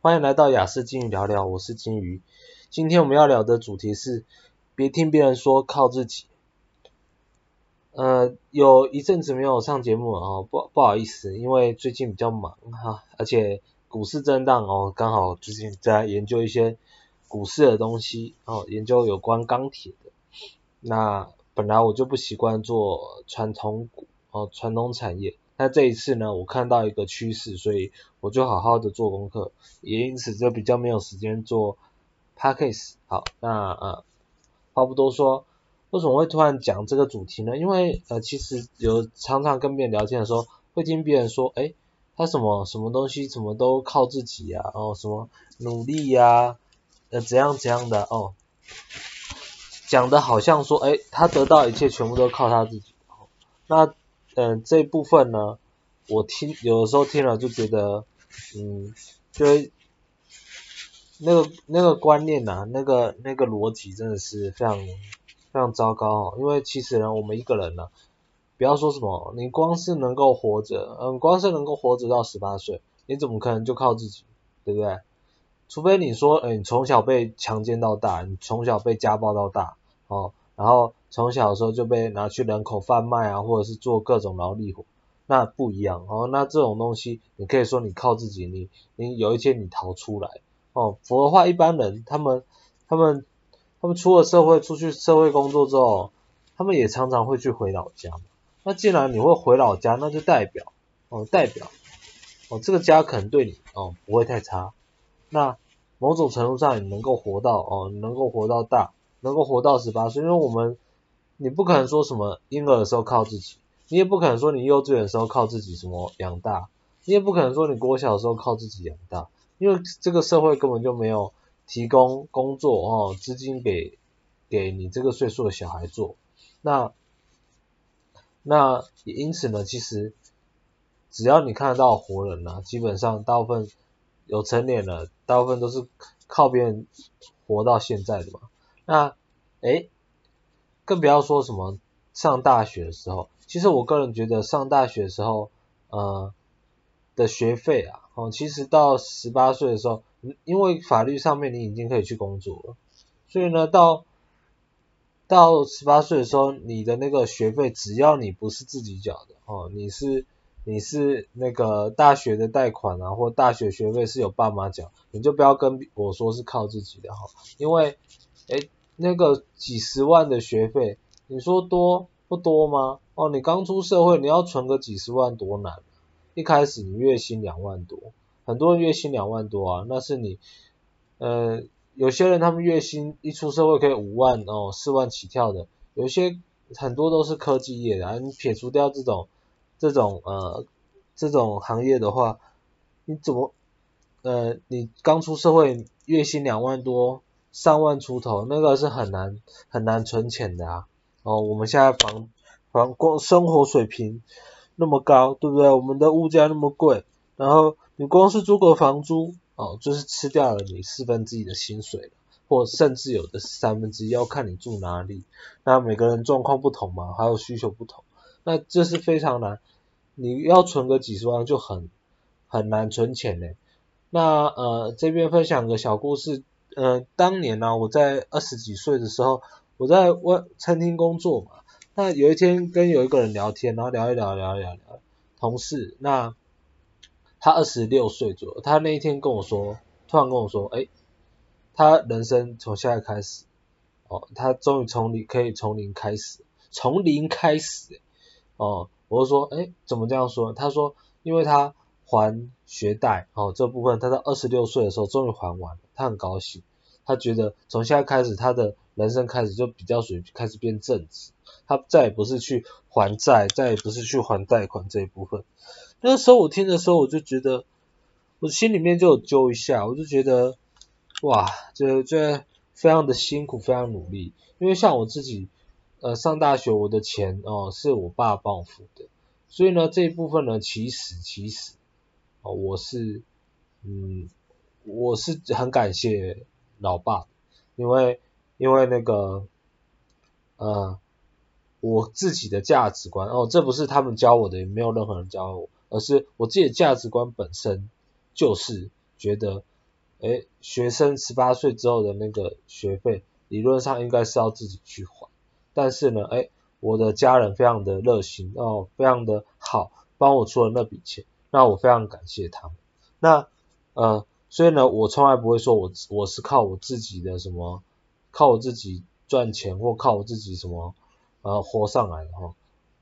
欢迎来到雅思金鱼聊聊，我是金鱼。今天我们要聊的主题是，别听别人说，靠自己。呃，有一阵子没有上节目了哦，不不好意思，因为最近比较忙哈，而且股市震荡哦，刚好最近在研究一些股市的东西哦，研究有关钢铁的。那本来我就不习惯做传统股哦，传统产业。那这一次呢，我看到一个趋势，所以我就好好的做功课，也因此就比较没有时间做 podcast。好，那呃，话不多说，为什么会突然讲这个主题呢？因为呃，其实有常常跟别人聊天的时候，会听别人说，诶，他什么什么东西，什么都靠自己啊，哦，什么努力呀、啊，呃，怎样怎样的哦，讲的好像说，诶，他得到一切全部都靠他自己。那嗯，这部分呢，我听有的时候听了就觉得，嗯，就那个那个观念呐、那个那个逻辑真的是非常非常糟糕哦。因为其实呢，我们一个人呢，不要说什么，你光是能够活着，嗯，光是能够活着到十八岁，你怎么可能就靠自己，对不对？除非你说，哎，你从小被强奸到大，你从小被家暴到大，哦。然后从小的时候就被拿去人口贩卖啊，或者是做各种劳力活，那不一样哦。那这种东西，你可以说你靠自己，你你有一天你逃出来哦。否则的话，一般人他们他们他们出了社会，出去社会工作之后，他们也常常会去回老家。那既然你会回老家，那就代表哦，代表哦，这个家可能对你哦不会太差。那某种程度上，你能够活到哦，你能够活到大。能够活到十八岁，因为我们，你不可能说什么婴儿的时候靠自己，你也不可能说你幼稚园的时候靠自己什么养大，你也不可能说你国小的时候靠自己养大，因为这个社会根本就没有提供工作哦，资金给给你这个岁数的小孩做，那那也因此呢，其实只要你看得到活人啊，基本上大部分有成年了，大部分都是靠别人活到现在的嘛。那，诶，更不要说什么上大学的时候，其实我个人觉得上大学的时候，呃，的学费啊，哦，其实到十八岁的时候，因为法律上面你已经可以去工作了，所以呢，到到十八岁的时候，你的那个学费，只要你不是自己缴的，哦，你是你是那个大学的贷款啊，或大学学费是有爸妈缴，你就不要跟我说是靠自己的哈，因为，诶。那个几十万的学费，你说多不多吗？哦，你刚出社会，你要存个几十万多难？一开始你月薪两万多，很多人月薪两万多啊，那是你，呃，有些人他们月薪一出社会可以五万哦，四万起跳的，有些很多都是科技业的啊，你撇除掉这种这种呃这种行业的话，你怎么呃你刚出社会月薪两万多？上万出头，那个是很难很难存钱的啊！哦，我们现在房房光生活水平那么高，对不对？我们的物价那么贵，然后你光是租个房租，哦，就是吃掉了你四分之一的薪水了，或甚至有的三分之一，要看你住哪里。那每个人状况不同嘛，还有需求不同，那这是非常难。你要存个几十万就很很难存钱嘞。那呃，这边分享个小故事。呃，当年呢、我在二十几岁的时候，我在外餐厅工作嘛。那有一天跟有一个人聊天，然后聊一聊，聊一聊，聊，同事。那他二十六岁左右，他那一天跟我说，突然跟我说，哎，他人生从现在开始，哦，他终于从零可以从零开始，从零开始，哦，我就说，哎，怎么这样说？他说，因为他还学贷，哦，这部分他在二十六岁的时候终于还完了，他很高兴。他觉得从现在开始，他的人生开始就比较属于开始变正直，他再也不是去还债，再也不是去还贷款这一部分。那个时候我听的时候，我就觉得我心里面就有揪一下，我就觉得哇，这这非常的辛苦，非常努力。因为像我自己，呃，上大学我的钱哦是我爸帮我付的，所以呢这一部分呢，其实其实哦我是嗯我是很感谢。老爸，因为因为那个呃，我自己的价值观哦，这不是他们教我的，也没有任何人教我，而是我自己的价值观本身就是觉得诶，学生十八岁之后的那个学费，理论上应该是要自己去还，但是呢，诶，我的家人非常的热心哦，非常的好，帮我出了那笔钱，那我非常感谢他们。那呃，所以呢，我从来不会说我我是靠我自己的什么，靠我自己赚钱或靠我自己什么呃活上来的哈。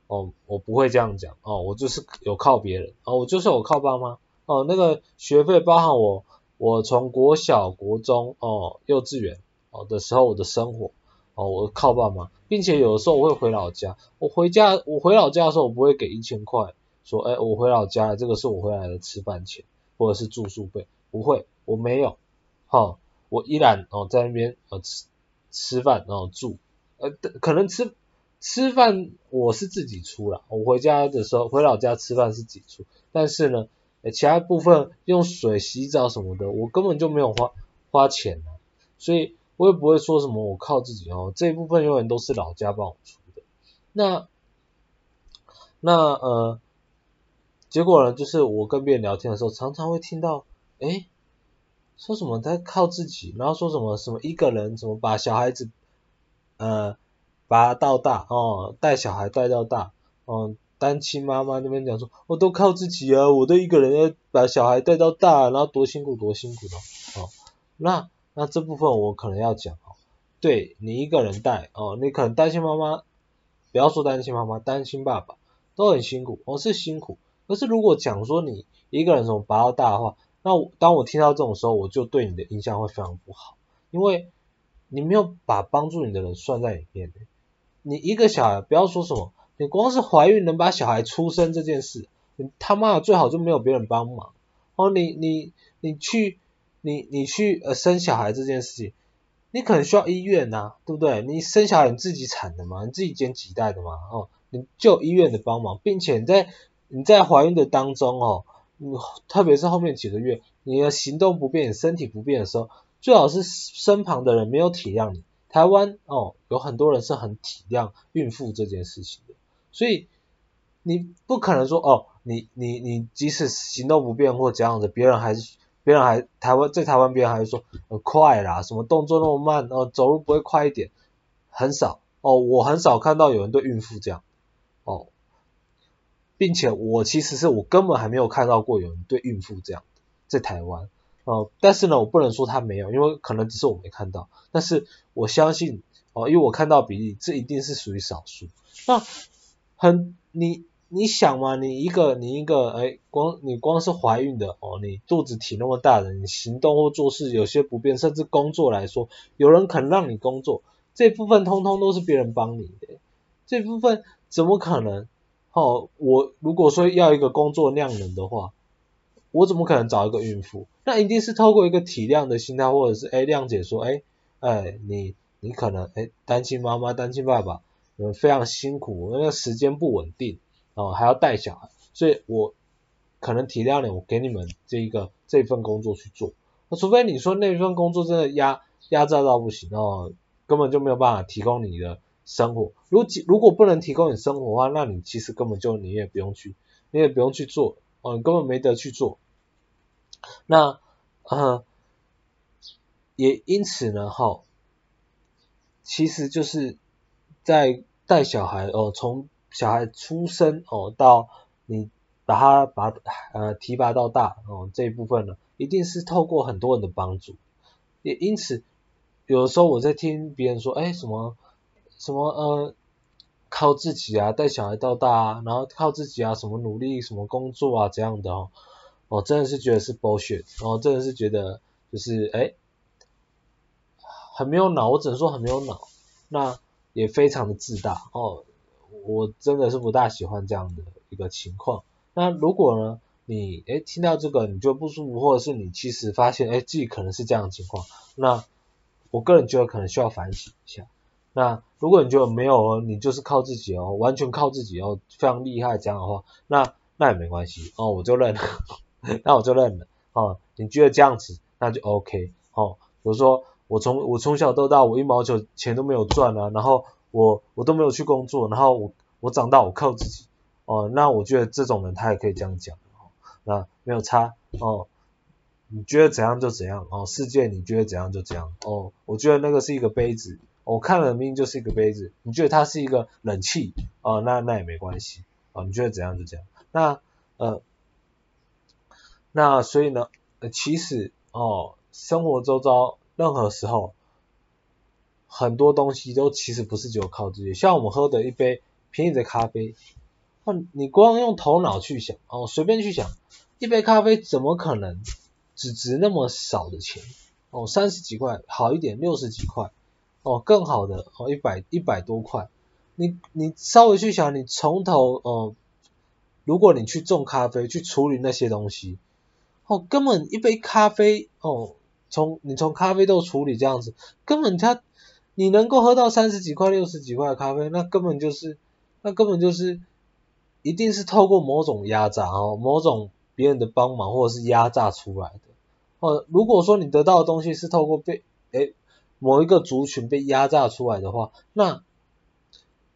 哦，我不会这样讲哦，我就是有靠别人哦，我就是有靠爸妈哦，那个学费包含我。我从国小、国中、哦幼稚园哦的时候，我的生活哦，我靠爸妈，并且有的时候我会回老家。我回家，我回老家的时候，我不会给一千块，说，哎，我回老家，这个是我回来的吃饭钱或者是住宿费，不会，我没有，哈、我依然哦在那边呃吃吃饭然后住，呃可能吃吃饭我是自己出了，我回家的时候回老家吃饭是自己出，但是呢。其他部分用水洗澡什么的，我根本就没有花花钱，所以我也不会说什么我靠自己哦，这一部分永远都是老家帮我出的。那那呃，结果呢，就是我跟别人聊天的时候，常常会听到，诶，说什么他靠自己，然后说什么什么一个人怎么把小孩子呃把他到大哦，带小孩带到大，嗯。单亲妈妈那边讲说，我都靠自己啊，我都一个人要把小孩带到大，然后多辛苦多辛苦的哦。那那这部分我可能要讲哦，对你一个人带哦，你可能单亲妈妈，不要说单亲妈妈，单亲爸爸都很辛苦，哦是辛苦。可是如果讲说你一个人怎么拔到大的话，那我当我听到这种时候，我就对你的印象会非常不好，因为你没有把帮助你的人算在里面。你一个小孩，不要说什么。你光是怀孕能把小孩出生这件事，你他妈的最好就没有别人帮忙哦。你你你去你你去呃生小孩这件事情，你可能需要医院呐、啊，对不对？你生小孩你自己产的嘛，你自己捡脐带的嘛，哦，你就医院的帮忙，并且你在你在怀孕的当中哦，特别是后面几个月，你的行动不便、身体不便的时候，最好是身旁的人没有体谅你。台湾哦，有很多人是很体谅孕妇这件事情的。所以你不可能说哦，你你你即使行动不便或这样子，别人还是别人还台湾在台湾别人还是说很快啦，什么动作那么慢哦，走路不会快一点，很少哦，我很少看到有人对孕妇这样，并且我其实是我根本还没有看到过有人对孕妇这样在台湾哦，但是呢，我不能说他没有，因为可能只是我没看到，但是我相信哦，因为我看到比例，这一定是属于少数，那。很，你你想嘛，你一个你一个，哎，光你光是怀孕的哦，你肚子体那么大的，你行动或做事有些不便，甚至工作来说，有人肯让你工作，这部分通通都是别人帮你的，这部分怎么可能？哦，我如果说要一个工作量能的话，我怎么可能找一个孕妇？那一定是透过一个体谅的心态，或者是哎谅解说，哎哎你你可能哎单亲妈妈单亲爸爸。嗯，非常辛苦，那个时间不稳定，哦，还要带小孩，所以我可能体谅你，我给你们这一个这份工作去做。那除非你说那份工作真的压压榨到不行哦，根本就没有办法提供你的生活。如果如果不能提供你生活的话，那你其实根本就你也不用去，你也不用去做，哦，你根本没得去做。那呃，也因此呢，哈、哦，其实就是。在带小孩哦，从小孩出生哦到你把他把呃提拔到大哦这一部分呢，一定是透过很多人的帮助。也因此，有的时候我在听别人说，哎什么什么呃靠自己啊带小孩到大啊，然后靠自己啊什么努力什么工作啊这样的哦，我真的是觉得是 bullshit，然哦真的是觉得就是哎很没有脑，我只能说很没有脑。那也非常的自大哦，我真的是不大喜欢这样的一个情况。那如果呢，你诶听到这个你就不舒服，或者是你其实发现诶自己可能是这样的情况，那我个人觉得可能需要反省一下。那如果你觉得没有哦，你就是靠自己哦，完全靠自己哦，非常厉害这样的话，那那也没关系哦，我就认了，那我就认了哦。你觉得这样子那就 OK 哦，比如说。我从我从小到大，我一毛钱钱都没有赚啊，然后我我都没有去工作，然后我我长大我靠自己哦，那我觉得这种人他也可以这样讲哦，那没有差哦，你觉得怎样就怎样哦，世界你觉得怎样就怎样哦，我觉得那个是一个杯子，我看了明明就是一个杯子，你觉得它是一个冷气哦，那那也没关系哦，你觉得怎样就怎样，那呃，那所以呢，呃，其实哦，生活周遭任何时候很多东西都其实不是只有靠自己，像我们喝的一杯便宜的咖啡，哦，你光用头脑去想哦，随便去想，一杯咖啡怎么可能？只值那么少的钱哦，三十几块，好一点六十几块哦，更好的哦一百一百多块。你你稍微去想，你从头哦，如果你去种咖啡，去处理那些东西哦，根本一杯咖啡哦，从你从咖啡豆处理这样子，根本它你能够喝到三十几块六十几块的咖啡，那根本就是那根本就是一定是透过某种压榨哦，某种。别人的帮忙或者是压榨出来的，哦，如果说你得到的东西是透过被诶某一个族群被压榨出来的话，那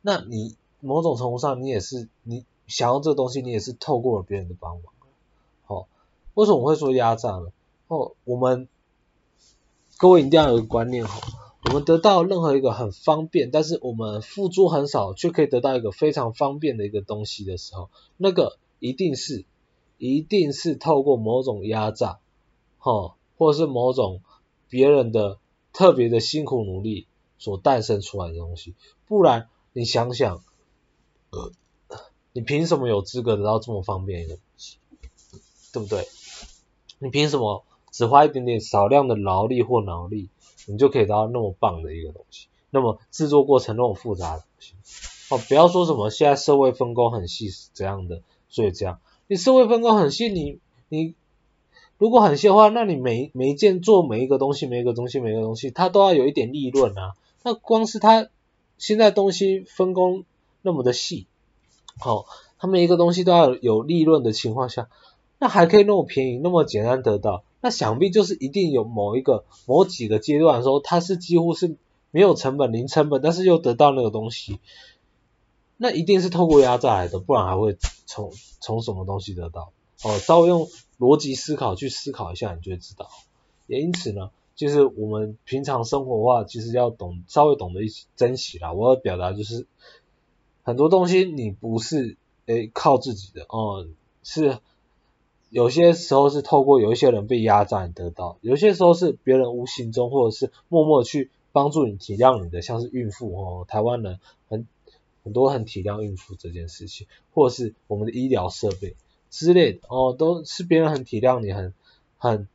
那你某种程度上你也是你想要这个东西，你也是透过了别人的帮忙，哦，为什么我会说压榨呢？哦，我们各位一定要有一个观念哈，我们得到任何一个很方便，但是我们付出很少却可以得到一个非常方便的一个东西的时候，那个一定是。一定是透过某种压榨，哈，或者是某种别人的特别的辛苦努力所诞生出来的东西，不然你想想，呃，你凭什么有资格得到这么方便的东西，对不对？你凭什么只花一点点少量的劳力或脑力，你就可以得到那么棒的一个东西？那么制作过程那么复杂的东西，哦，不要说什么现在社会分工很细是这样的，所以这样。你社会分工很细，你你如果很细的话，那你每每一件做每一个东西，每一个东西，每一个东西，它都要有一点利润啊。那光是它现在东西分工那么的细，好，它每一个东西都要有利润的情况下，那还可以那么便宜，那么简单得到，那想必就是一定有某一个某几个阶段的时候，它是几乎是没有成本、零成本，但是又得到那个东西。那一定是透过压榨来的，不然还会从从什么东西得到？哦，稍微用逻辑思考去思考一下，你就会知道。也因此呢，就是我们平常生活的话，其实要懂稍微懂得一些珍惜啦。我要表达就是，很多东西你不是诶靠自己的哦，是有些时候是透过有一些人被压榨你得到，有些时候是别人无形中或者是默默去帮助你体谅你的，像是孕妇哦，台湾人很。很多很体谅孕妇这件事情，或是我们的医疗设备之类的哦，都是别人很体谅你，很很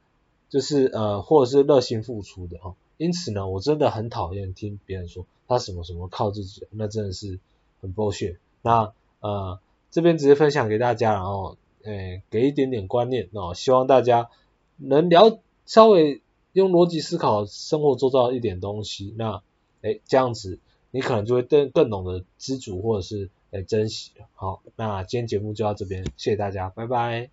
就是呃，或者是热心付出的哦。因此呢，我真的很讨厌听别人说他什么什么靠自己，那真的是很 bullshit。那呃，这边直接分享给大家，然后诶，给一点点观念哦，希望大家能了稍微用逻辑思考生活做到一点东西，那诶这样子。你可能就会更更懂得知足或者是来珍惜。好，那今天节目就到这边，谢谢大家，拜拜。